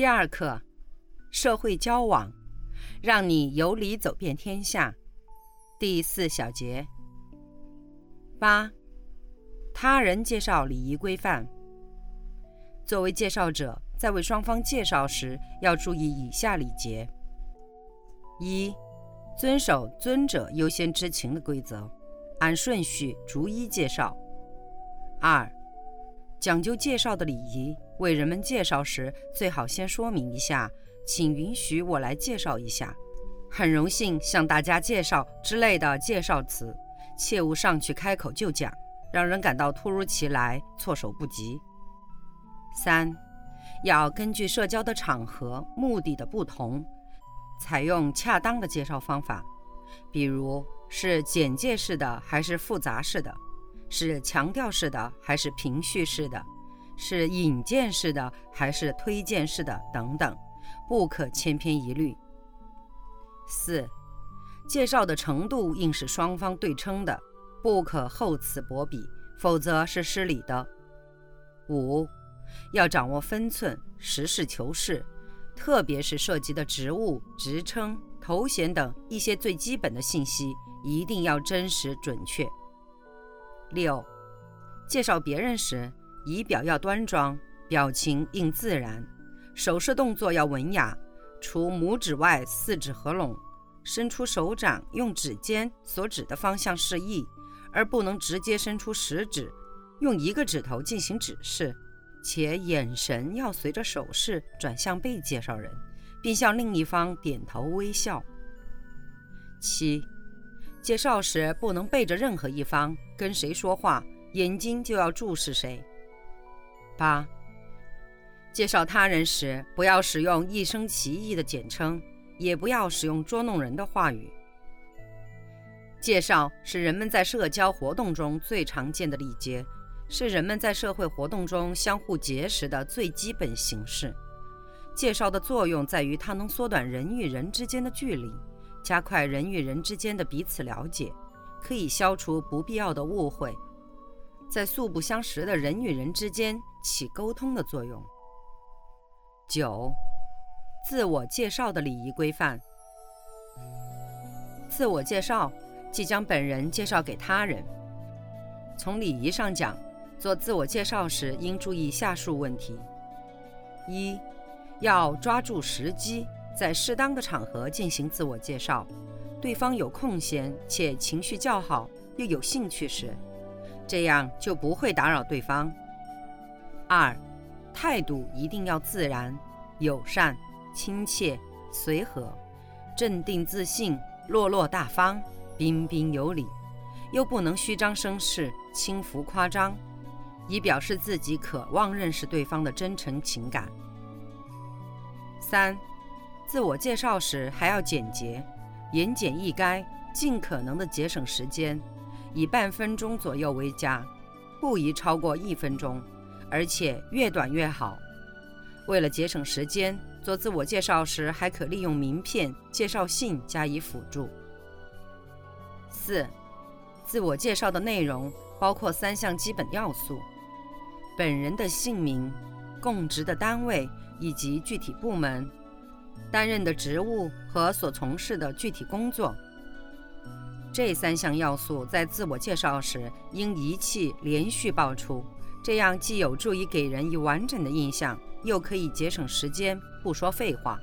第二课，社会交往，让你有理走遍天下。第四小节。八，他人介绍礼仪规范。作为介绍者，在为双方介绍时，要注意以下礼节：一、遵守尊者优先知情的规则，按顺序逐一介绍；二、讲究介绍的礼仪。为人们介绍时，最好先说明一下，请允许我来介绍一下，很荣幸向大家介绍之类的介绍词，切勿上去开口就讲，让人感到突如其来、措手不及。三，要根据社交的场合、目的的不同，采用恰当的介绍方法，比如是简介式的还是复杂式的，是强调式的还是平叙式的。是引荐式的还是推荐式的等等，不可千篇一律。四，介绍的程度应是双方对称的，不可厚此薄彼，否则是失礼的。五，要掌握分寸，实事求是，特别是涉及的职务、职称、头衔等一些最基本的信息，一定要真实准确。六，介绍别人时。仪表要端庄，表情应自然，手势动作要文雅。除拇指外，四指合拢，伸出手掌，用指尖所指的方向示意，而不能直接伸出食指，用一个指头进行指示。且眼神要随着手势转向被介绍人，并向另一方点头微笑。七，介绍时不能背着任何一方，跟谁说话，眼睛就要注视谁。八、介绍他人时，不要使用一声奇异的简称，也不要使用捉弄人的话语。介绍是人们在社交活动中最常见的礼节，是人们在社会活动中相互结识的最基本形式。介绍的作用在于，它能缩短人与人之间的距离，加快人与人之间的彼此了解，可以消除不必要的误会。在素不相识的人与人之间起沟通的作用。九、自我介绍的礼仪规范。自我介绍即将本人介绍给他人。从礼仪上讲，做自我介绍时应注意下述问题：一、要抓住时机，在适当的场合进行自我介绍，对方有空闲且情绪较好又有兴趣时。这样就不会打扰对方。二，态度一定要自然、友善、亲切、随和，镇定自信、落落大方、彬彬有礼，又不能虚张声势、轻浮夸张，以表示自己渴望认识对方的真诚情感。三，自我介绍时还要简洁、言简意赅，尽可能的节省时间。以半分钟左右为佳，不宜超过一分钟，而且越短越好。为了节省时间，做自我介绍时还可利用名片、介绍信加以辅助。四、自我介绍的内容包括三项基本要素：本人的姓名、供职的单位以及具体部门、担任的职务和所从事的具体工作。这三项要素在自我介绍时应一气连续报出，这样既有助于给人以完整的印象，又可以节省时间，不说废话。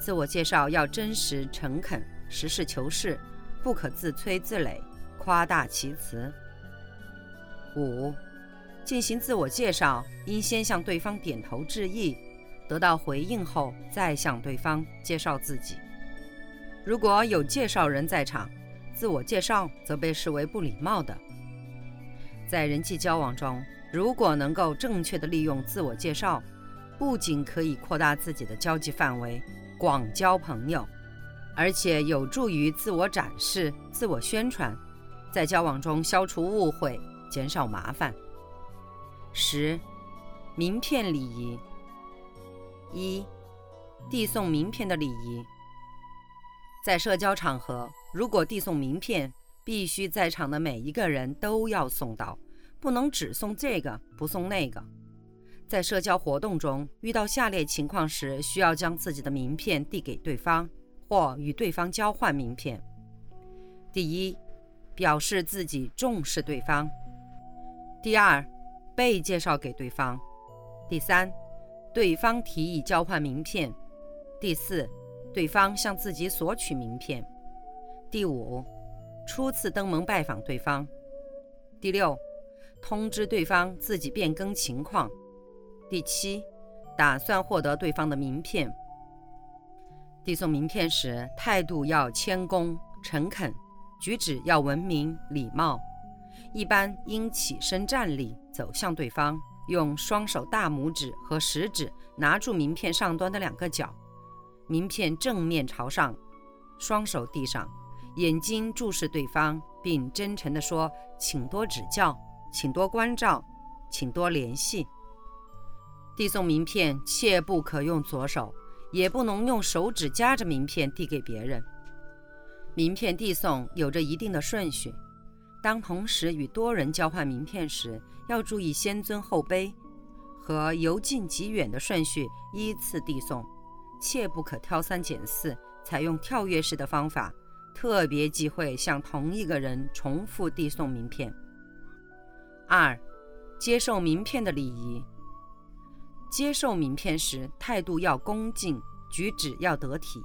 自我介绍要真实诚恳、实事求是，不可自吹自擂、夸大其词。五、进行自我介绍应先向对方点头致意，得到回应后再向对方介绍自己。如果有介绍人在场，自我介绍则被视为不礼貌的。在人际交往中，如果能够正确的利用自我介绍，不仅可以扩大自己的交际范围，广交朋友，而且有助于自我展示、自我宣传，在交往中消除误会，减少麻烦。十、名片礼仪。一、递送名片的礼仪。在社交场合，如果递送名片，必须在场的每一个人都要送到，不能只送这个不送那个。在社交活动中遇到下列情况时，需要将自己的名片递给对方，或与对方交换名片。第一，表示自己重视对方；第二，被介绍给对方；第三，对方提议交换名片；第四，对方向自己索取名片；第五，初次登门拜访对方；第六，通知对方自己变更情况。第七，打算获得对方的名片。递送名片时，态度要谦恭诚恳，举止要文明礼貌。一般应起身站立，走向对方，用双手大拇指和食指拿住名片上端的两个角，名片正面朝上，双手递上，眼睛注视对方，并真诚地说：“请多指教，请多关照，请多联系。”递送名片切不可用左手，也不能用手指夹着名片递给别人。名片递送有着一定的顺序，当同时与多人交换名片时，要注意先尊后卑和由近及远的顺序依次递送，切不可挑三拣四，采用跳跃式的方法，特别忌讳向同一个人重复递送名片。二、接受名片的礼仪。接受名片时，态度要恭敬，举止要得体。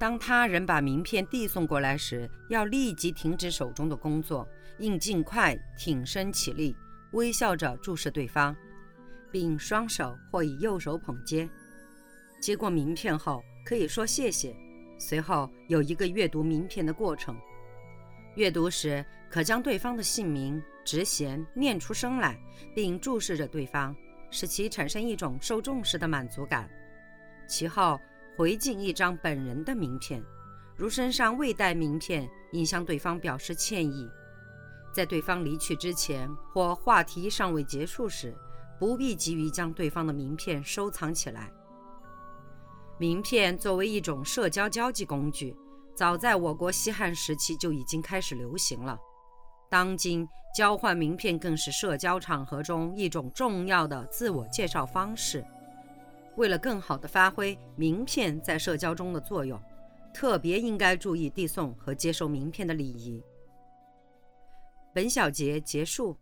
当他人把名片递送过来时，要立即停止手中的工作，应尽快挺身起立，微笑着注视对方，并双手或以右手捧接。接过名片后，可以说谢谢。随后有一个阅读名片的过程。阅读时，可将对方的姓名、职衔念出声来，并注视着对方。使其产生一种受重视的满足感。其后回敬一张本人的名片，如身上未带名片，应向对方表示歉意。在对方离去之前或话题尚未结束时，不必急于将对方的名片收藏起来。名片作为一种社交交际工具，早在我国西汉时期就已经开始流行了。当今交换名片更是社交场合中一种重要的自我介绍方式。为了更好地发挥名片在社交中的作用，特别应该注意递送和接受名片的礼仪。本小节结束。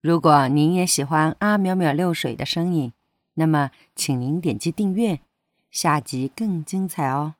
如果您也喜欢阿淼淼六水的声音，那么请您点击订阅，下集更精彩哦。